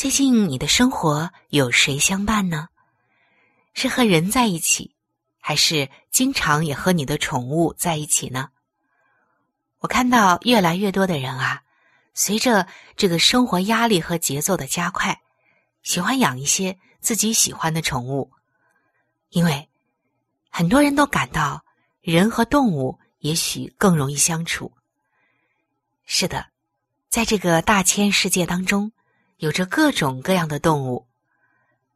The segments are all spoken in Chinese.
最近你的生活有谁相伴呢？是和人在一起？还是经常也和你的宠物在一起呢？我看到越来越多的人啊，随着这个生活压力和节奏的加快，喜欢养一些自己喜欢的宠物，因为很多人都感到人和动物也许更容易相处。是的，在这个大千世界当中，有着各种各样的动物，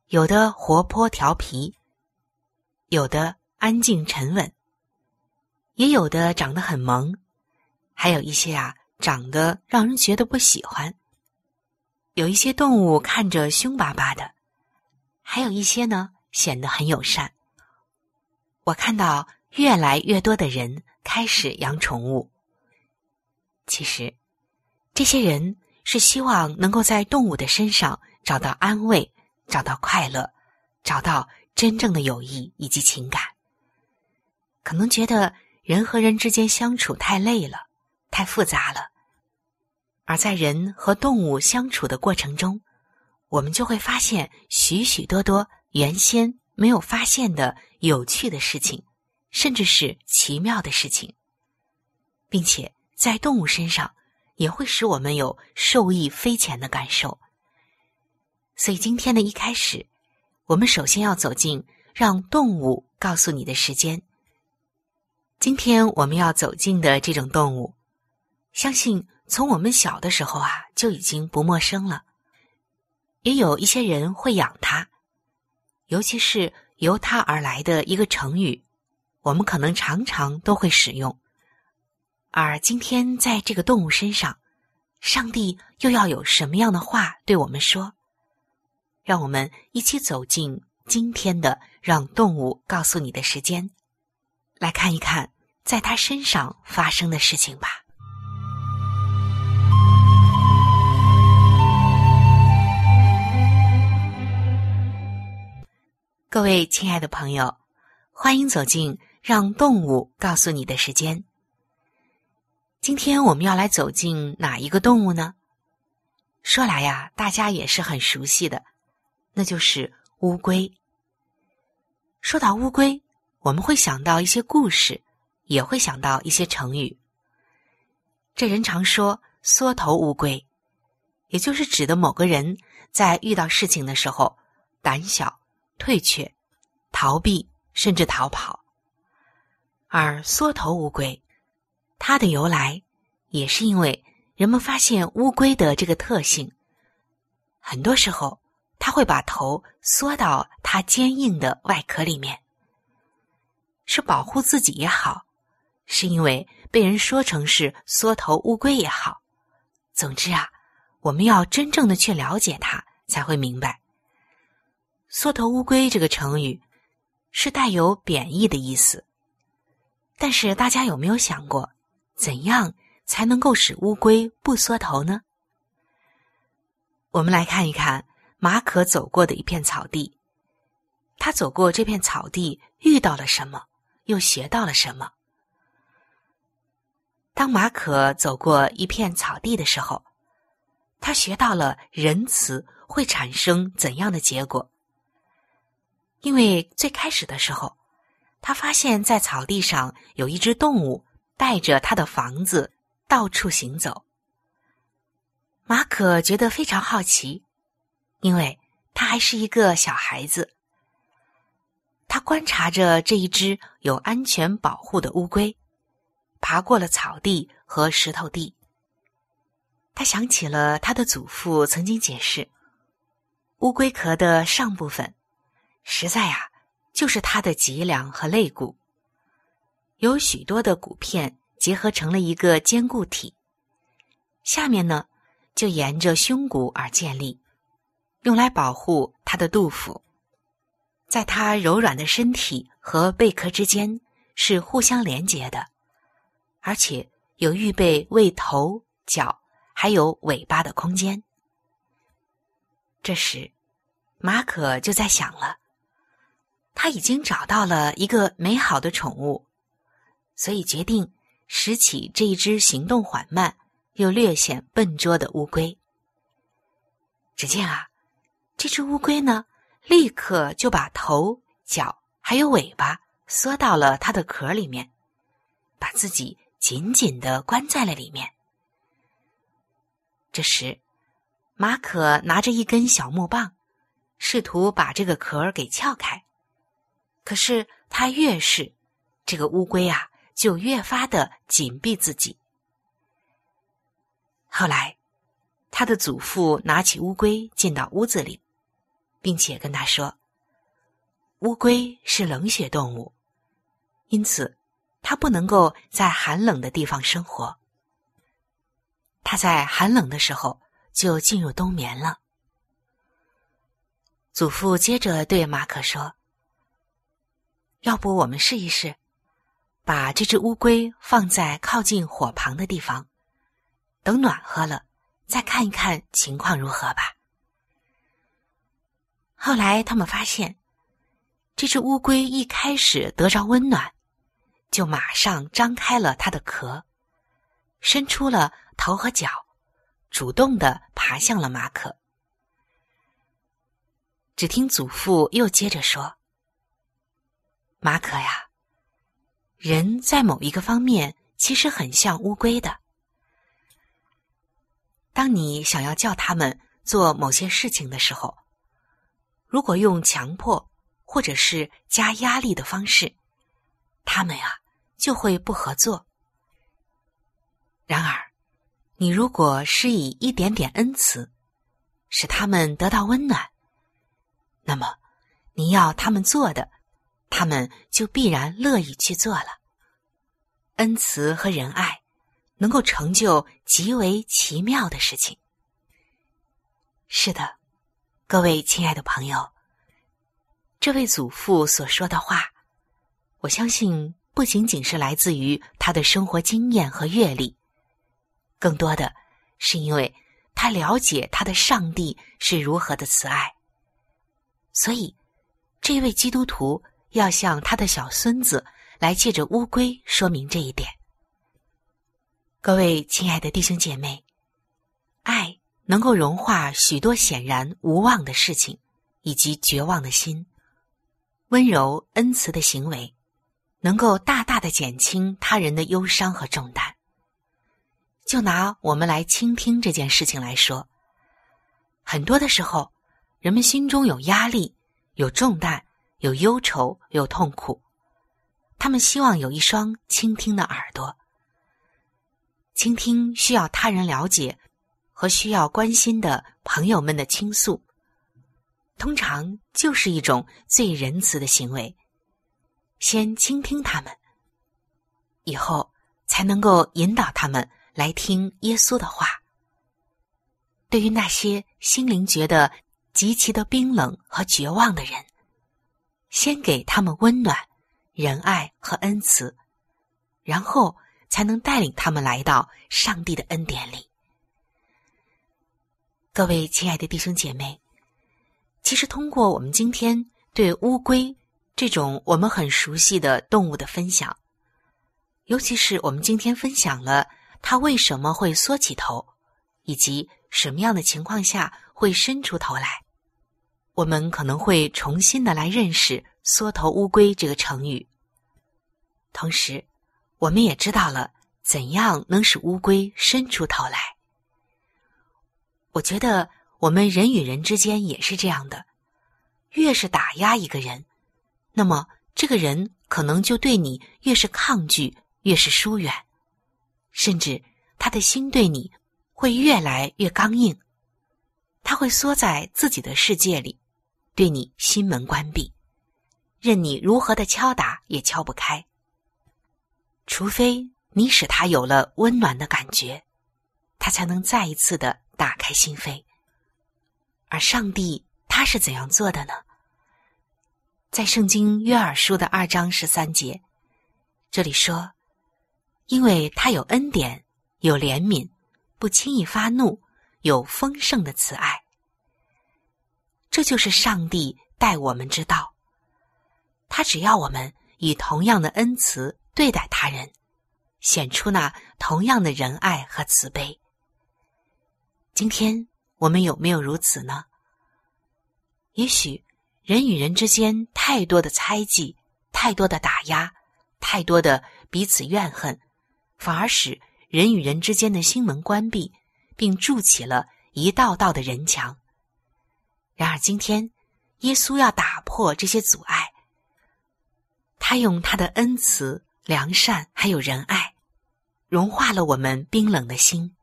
有的活泼调皮。有的安静沉稳，也有的长得很萌，还有一些啊长得让人觉得不喜欢。有一些动物看着凶巴巴的，还有一些呢显得很友善。我看到越来越多的人开始养宠物。其实，这些人是希望能够在动物的身上找到安慰，找到快乐，找到。真正的友谊以及情感，可能觉得人和人之间相处太累了，太复杂了。而在人和动物相处的过程中，我们就会发现许许多多原先没有发现的有趣的事情，甚至是奇妙的事情，并且在动物身上也会使我们有受益匪浅的感受。所以今天的一开始。我们首先要走进让动物告诉你的时间。今天我们要走进的这种动物，相信从我们小的时候啊就已经不陌生了。也有一些人会养它，尤其是由它而来的一个成语，我们可能常常都会使用。而今天在这个动物身上，上帝又要有什么样的话对我们说？让我们一起走进今天的“让动物告诉你的时间”，来看一看在他身上发生的事情吧。各位亲爱的朋友，欢迎走进“让动物告诉你的时间”。今天我们要来走进哪一个动物呢？说来呀，大家也是很熟悉的。那就是乌龟。说到乌龟，我们会想到一些故事，也会想到一些成语。这人常说“缩头乌龟”，也就是指的某个人在遇到事情的时候胆小、退却、逃避，甚至逃跑。而“缩头乌龟”，它的由来也是因为人们发现乌龟的这个特性，很多时候。它会把头缩到它坚硬的外壳里面，是保护自己也好，是因为被人说成是缩头乌龟也好。总之啊，我们要真正的去了解它，才会明白。缩头乌龟这个成语是带有贬义的意思，但是大家有没有想过，怎样才能够使乌龟不缩头呢？我们来看一看。马可走过的一片草地。他走过这片草地，遇到了什么，又学到了什么？当马可走过一片草地的时候，他学到了仁慈会产生怎样的结果。因为最开始的时候，他发现，在草地上有一只动物带着他的房子到处行走。马可觉得非常好奇，因为他还是一个小孩子。他观察着这一只有安全保护的乌龟，爬过了草地和石头地。他想起了他的祖父曾经解释，乌龟壳的上部分，实在呀。就是它的脊梁和肋骨，有许多的骨片结合成了一个坚固体。下面呢，就沿着胸骨而建立，用来保护它的肚腹。在它柔软的身体和贝壳之间是互相连接的，而且有预备为头、脚还有尾巴的空间。这时，马可就在想了。他已经找到了一个美好的宠物，所以决定拾起这一只行动缓慢又略显笨拙的乌龟。只见啊，这只乌龟呢，立刻就把头、脚还有尾巴缩到了它的壳里面，把自己紧紧的关在了里面。这时，马可拿着一根小木棒，试图把这个壳给撬开。可是他越是，这个乌龟啊，就越发的紧闭自己。后来，他的祖父拿起乌龟进到屋子里，并且跟他说：“乌龟是冷血动物，因此它不能够在寒冷的地方生活。它在寒冷的时候就进入冬眠了。”祖父接着对马可说。要不我们试一试，把这只乌龟放在靠近火旁的地方，等暖和了再看一看情况如何吧。后来他们发现，这只乌龟一开始得着温暖，就马上张开了它的壳，伸出了头和脚，主动的爬向了马可。只听祖父又接着说。马可呀，人在某一个方面其实很像乌龟的。当你想要叫他们做某些事情的时候，如果用强迫或者是加压力的方式，他们呀就会不合作。然而，你如果施以一点点恩慈，使他们得到温暖，那么你要他们做的。他们就必然乐意去做了。恩慈和仁爱能够成就极为奇妙的事情。是的，各位亲爱的朋友，这位祖父所说的话，我相信不仅仅是来自于他的生活经验和阅历，更多的是因为他了解他的上帝是如何的慈爱。所以，这位基督徒。要向他的小孙子来借着乌龟说明这一点。各位亲爱的弟兄姐妹，爱能够融化许多显然无望的事情，以及绝望的心；温柔恩慈的行为，能够大大的减轻他人的忧伤和重担。就拿我们来倾听这件事情来说，很多的时候，人们心中有压力，有重担。有忧愁，有痛苦，他们希望有一双倾听的耳朵。倾听需要他人了解和需要关心的朋友们的倾诉，通常就是一种最仁慈的行为。先倾听他们，以后才能够引导他们来听耶稣的话。对于那些心灵觉得极其的冰冷和绝望的人。先给他们温暖、仁爱和恩慈，然后才能带领他们来到上帝的恩典里。各位亲爱的弟兄姐妹，其实，通过我们今天对乌龟这种我们很熟悉的动物的分享，尤其是我们今天分享了它为什么会缩起头，以及什么样的情况下会伸出头来，我们可能会重新的来认识“缩头乌龟”这个成语。同时，我们也知道了怎样能使乌龟伸出头来。我觉得。我们人与人之间也是这样的，越是打压一个人，那么这个人可能就对你越是抗拒，越是疏远，甚至他的心对你会越来越刚硬，他会缩在自己的世界里，对你心门关闭，任你如何的敲打也敲不开，除非你使他有了温暖的感觉，他才能再一次的打开心扉。而上帝他是怎样做的呢？在圣经约珥书的二章十三节，这里说：“因为他有恩典，有怜悯，不轻易发怒，有丰盛的慈爱。”这就是上帝待我们之道。他只要我们以同样的恩慈对待他人，显出那同样的仁爱和慈悲。今天。我们有没有如此呢？也许人与人之间太多的猜忌，太多的打压，太多的彼此怨恨，反而使人与人之间的心门关闭，并筑起了一道道的人墙。然而今天，耶稣要打破这些阻碍，他用他的恩慈、良善还有仁爱，融化了我们冰冷的心，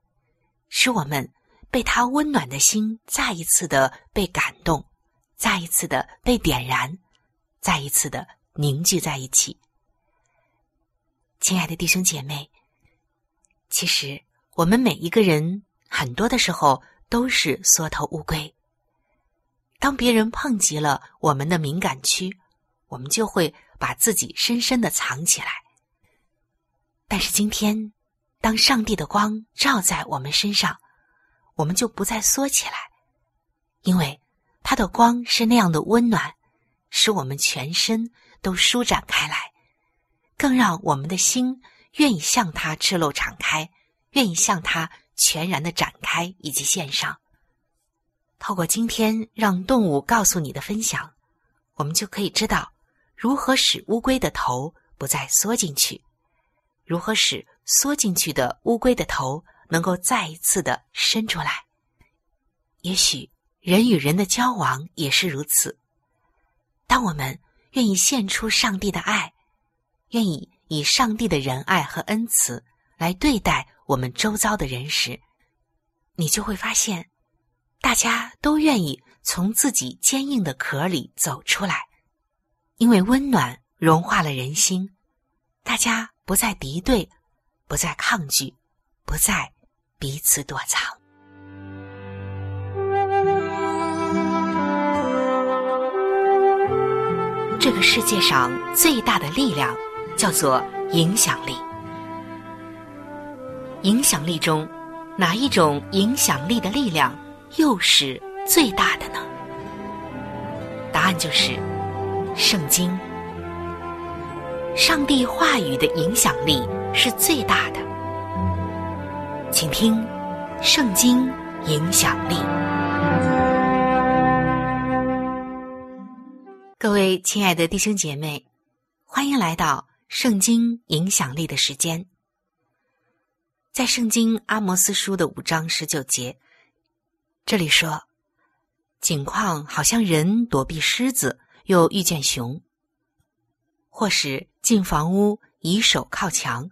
使我们。被他温暖的心再一次的被感动，再一次的被点燃，再一次的凝聚在一起。亲爱的弟兄姐妹，其实我们每一个人很多的时候都是缩头乌龟。当别人碰及了我们的敏感区，我们就会把自己深深的藏起来。但是今天，当上帝的光照在我们身上，我们就不再缩起来，因为它的光是那样的温暖，使我们全身都舒展开来，更让我们的心愿意向它赤露敞开，愿意向它全然的展开以及献上。透过今天让动物告诉你的分享，我们就可以知道如何使乌龟的头不再缩进去，如何使缩进去的乌龟的头。能够再一次的伸出来，也许人与人的交往也是如此。当我们愿意献出上帝的爱，愿意以上帝的仁爱和恩慈来对待我们周遭的人时，你就会发现，大家都愿意从自己坚硬的壳里走出来，因为温暖融化了人心，大家不再敌对，不再抗拒，不再。彼此躲藏。这个世界上最大的力量叫做影响力。影响力中，哪一种影响力的力量又是最大的呢？答案就是圣经。上帝话语的影响力是最大的。请听《圣经》影响力。各位亲爱的弟兄姐妹，欢迎来到《圣经》影响力的时间。在《圣经》阿摩斯书的五章十九节，这里说：“景况好像人躲避狮子，又遇见熊；或是进房屋，以手靠墙，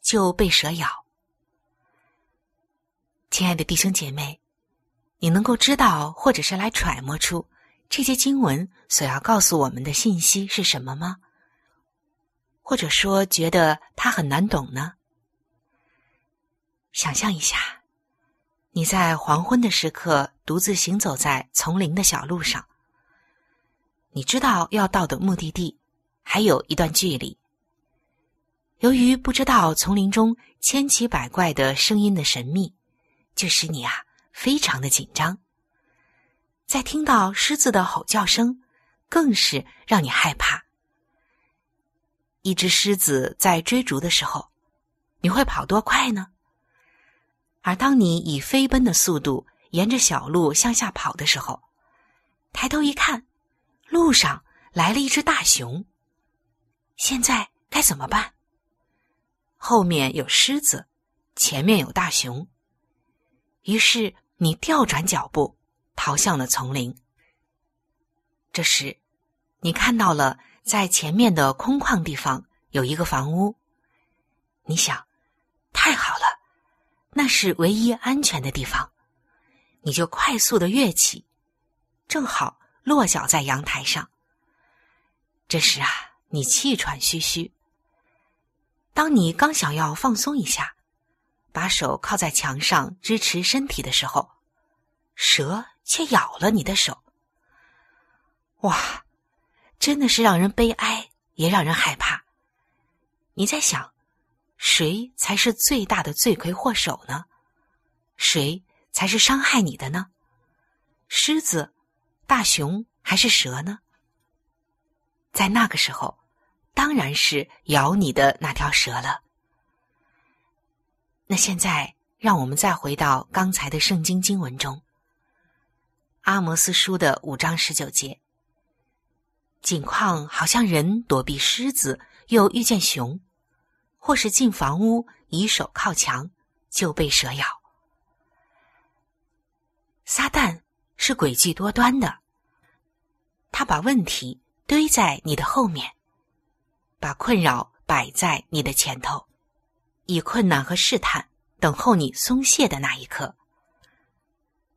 就被蛇咬。”亲爱的弟兄姐妹，你能够知道，或者是来揣摩出这些经文所要告诉我们的信息是什么吗？或者说，觉得它很难懂呢？想象一下，你在黄昏的时刻独自行走在丛林的小路上，你知道要到的目的地还有一段距离。由于不知道丛林中千奇百怪的声音的神秘。就使你啊非常的紧张。在听到狮子的吼叫声，更是让你害怕。一只狮子在追逐的时候，你会跑多快呢？而当你以飞奔的速度沿着小路向下跑的时候，抬头一看，路上来了一只大熊。现在该怎么办？后面有狮子，前面有大熊。于是你调转脚步，逃向了丛林。这时，你看到了在前面的空旷地方有一个房屋。你想，太好了，那是唯一安全的地方。你就快速的跃起。正好落脚在阳台上。这时啊，你气喘吁吁。当你刚想要放松一下，把手靠在墙上支持身体的时候，蛇却咬了你的手。哇，真的是让人悲哀，也让人害怕。你在想，谁才是最大的罪魁祸首呢？谁才是伤害你的呢？狮子？大熊还是蛇呢？在那个时候，当然是咬你的那条蛇了。那现在，让我们再回到刚才的圣经经文中，《阿摩斯书》的五章十九节，景况好像人躲避狮子，又遇见熊，或是进房屋以手靠墙，就被蛇咬。撒旦。是诡计多端的，他把问题堆在你的后面，把困扰摆在你的前头，以困难和试探等候你松懈的那一刻。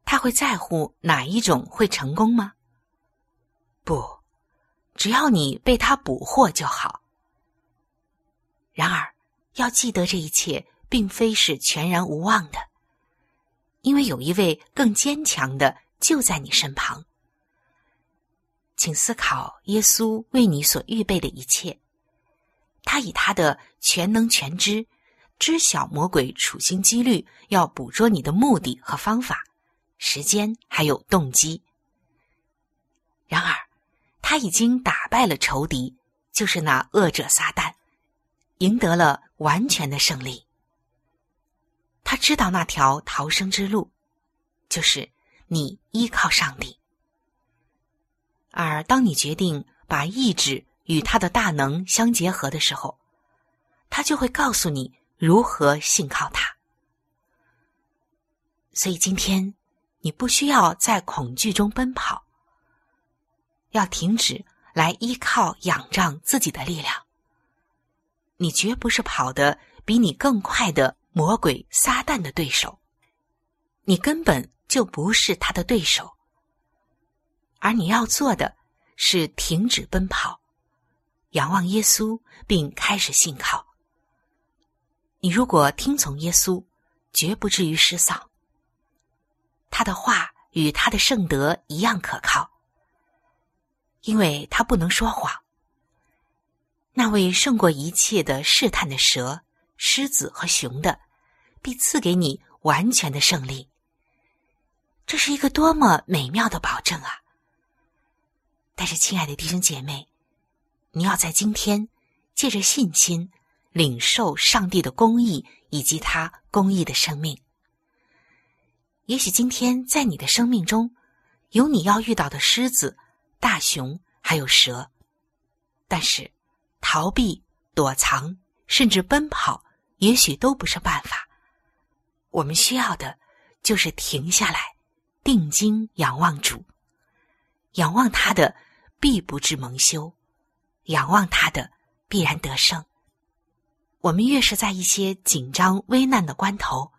他会在乎哪一种会成功吗？不，只要你被他捕获就好。然而，要记得这一切并非是全然无望的，因为有一位更坚强的。就在你身旁，请思考耶稣为你所预备的一切。他以他的全能全知，知晓魔鬼处心积虑要捕捉你的目的和方法、时间还有动机。然而，他已经打败了仇敌，就是那恶者撒旦，赢得了完全的胜利。他知道那条逃生之路，就是。你依靠上帝，而当你决定把意志与他的大能相结合的时候，他就会告诉你如何信靠他。所以今天你不需要在恐惧中奔跑，要停止来依靠仰仗自己的力量。你绝不是跑得比你更快的魔鬼撒旦的对手，你根本。就不是他的对手，而你要做的是停止奔跑，仰望耶稣，并开始信靠。你如果听从耶稣，绝不至于失丧。他的话与他的圣德一样可靠，因为他不能说谎。那位胜过一切的试探的蛇、狮子和熊的，必赐给你完全的胜利。这是一个多么美妙的保证啊！但是，亲爱的弟兄姐妹，你要在今天借着信心领受上帝的公义以及他公义的生命。也许今天在你的生命中有你要遇到的狮子、大熊还有蛇，但是逃避、躲藏甚至奔跑，也许都不是办法。我们需要的就是停下来。定睛仰望主，仰望他的必不至蒙羞，仰望他的必然得胜。我们越是在一些紧张危难的关头，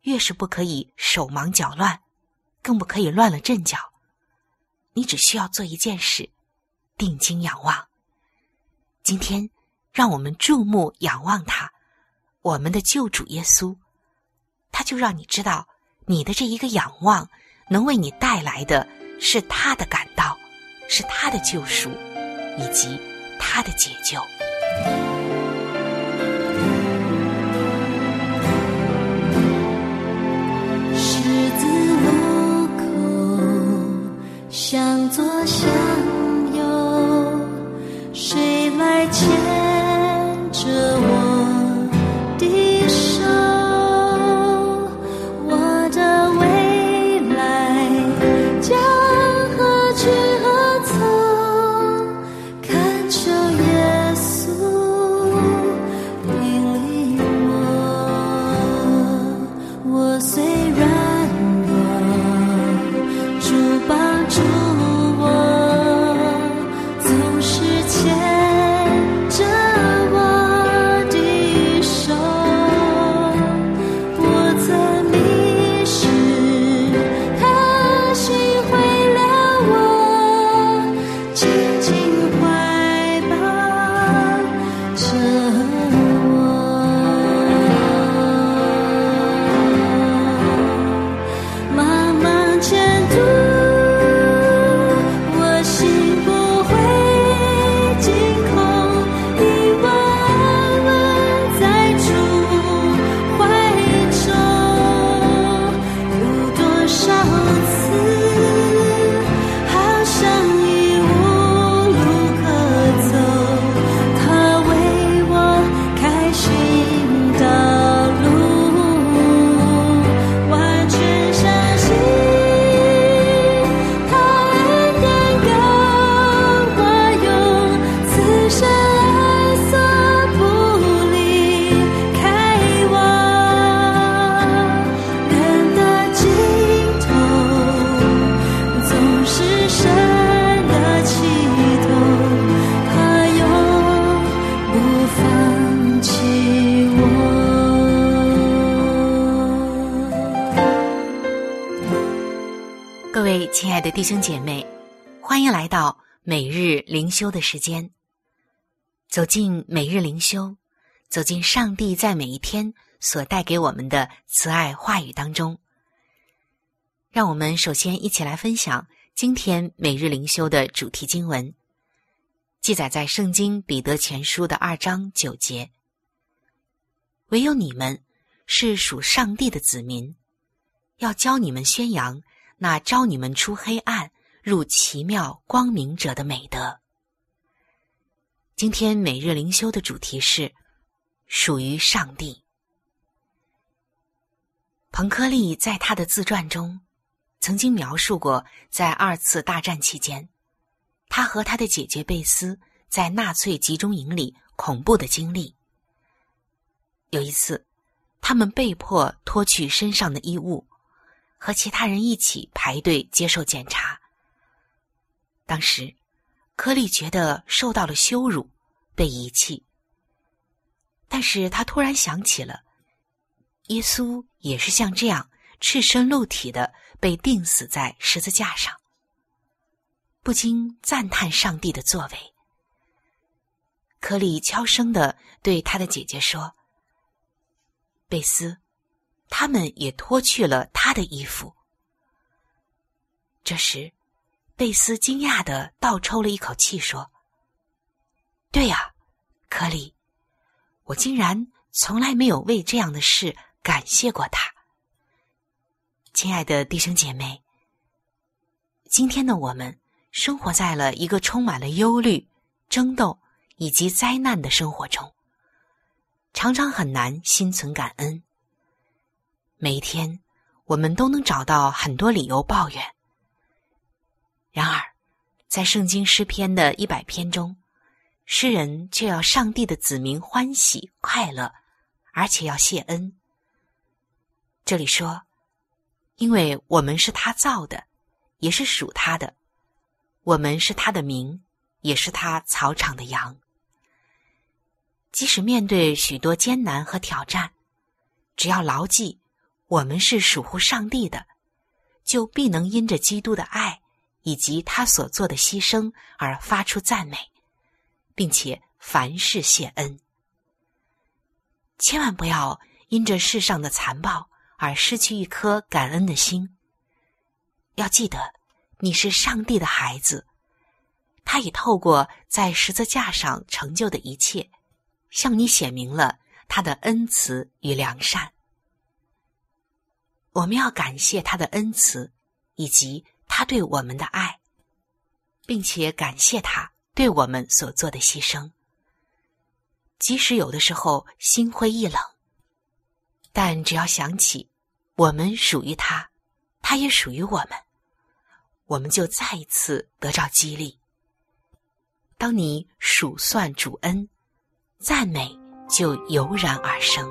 越是不可以手忙脚乱，更不可以乱了阵脚。你只需要做一件事：定睛仰望。今天，让我们注目仰望他，我们的救主耶稣，他就让你知道你的这一个仰望。能为你带来的是他的感到，是他的救赎，以及他的解救。弟兄姐妹，欢迎来到每日灵修的时间。走进每日灵修，走进上帝在每一天所带给我们的慈爱话语当中。让我们首先一起来分享今天每日灵修的主题经文，记载在圣经彼得前书的二章九节。唯有你们是属上帝的子民，要教你们宣扬。那招你们出黑暗入奇妙光明者的美德。今天每日灵修的主题是属于上帝。彭克利在他的自传中曾经描述过，在二次大战期间，他和他的姐姐贝斯在纳粹集中营里恐怖的经历。有一次，他们被迫脱去身上的衣物。和其他人一起排队接受检查。当时，柯利觉得受到了羞辱，被遗弃。但是他突然想起了，耶稣也是像这样赤身露体的被钉死在十字架上，不禁赞叹上帝的作为。柯利悄声的对他的姐姐说：“贝斯。”他们也脱去了他的衣服。这时，贝斯惊讶的倒抽了一口气，说：“对呀，克里，我竟然从来没有为这样的事感谢过他。”亲爱的弟兄姐妹，今天的我们生活在了一个充满了忧虑、争斗以及灾难的生活中，常常很难心存感恩。每一天，我们都能找到很多理由抱怨。然而，在圣经诗篇的一百篇中，诗人却要上帝的子民欢喜快乐，而且要谢恩。这里说：“因为我们是他造的，也是属他的；我们是他的名，也是他草场的羊。”即使面对许多艰难和挑战，只要牢记。我们是属乎上帝的，就必能因着基督的爱以及他所做的牺牲而发出赞美，并且凡事谢恩。千万不要因着世上的残暴而失去一颗感恩的心。要记得，你是上帝的孩子，他已透过在十字架上成就的一切，向你显明了他的恩慈与良善。我们要感谢他的恩慈，以及他对我们的爱。并且感谢他对我们所做的牺牲。即使有的时候心灰意冷，但只要想起我们属于他，他也属于我们，我们就再一次得到激励。当你数算主恩，赞美就油然而生。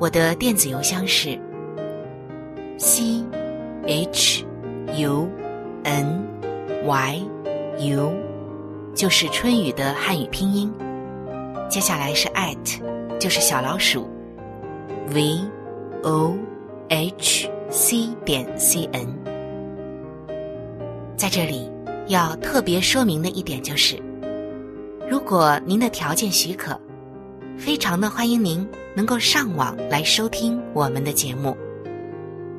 我的电子邮箱是 c h u n y u，就是春雨的汉语拼音。接下来是 at，就是小老鼠 v o h c 点 c n。在这里要特别说明的一点就是，如果您的条件许可。非常的欢迎您能够上网来收听我们的节目，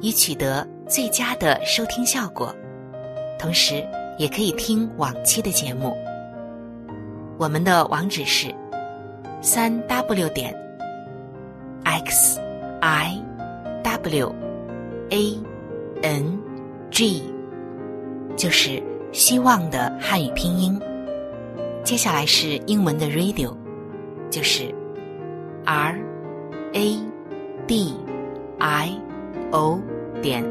以取得最佳的收听效果。同时，也可以听往期的节目。我们的网址是三 w 点 x i w a n g，就是希望的汉语拼音。接下来是英文的 radio，就是。R a d i o 点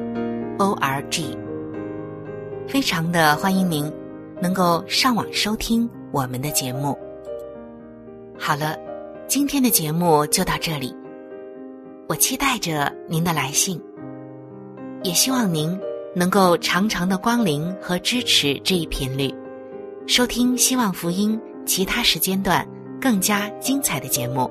o r g，非常的欢迎您能够上网收听我们的节目。好了，今天的节目就到这里，我期待着您的来信，也希望您能够常常的光临和支持这一频率，收听希望福音其他时间段更加精彩的节目。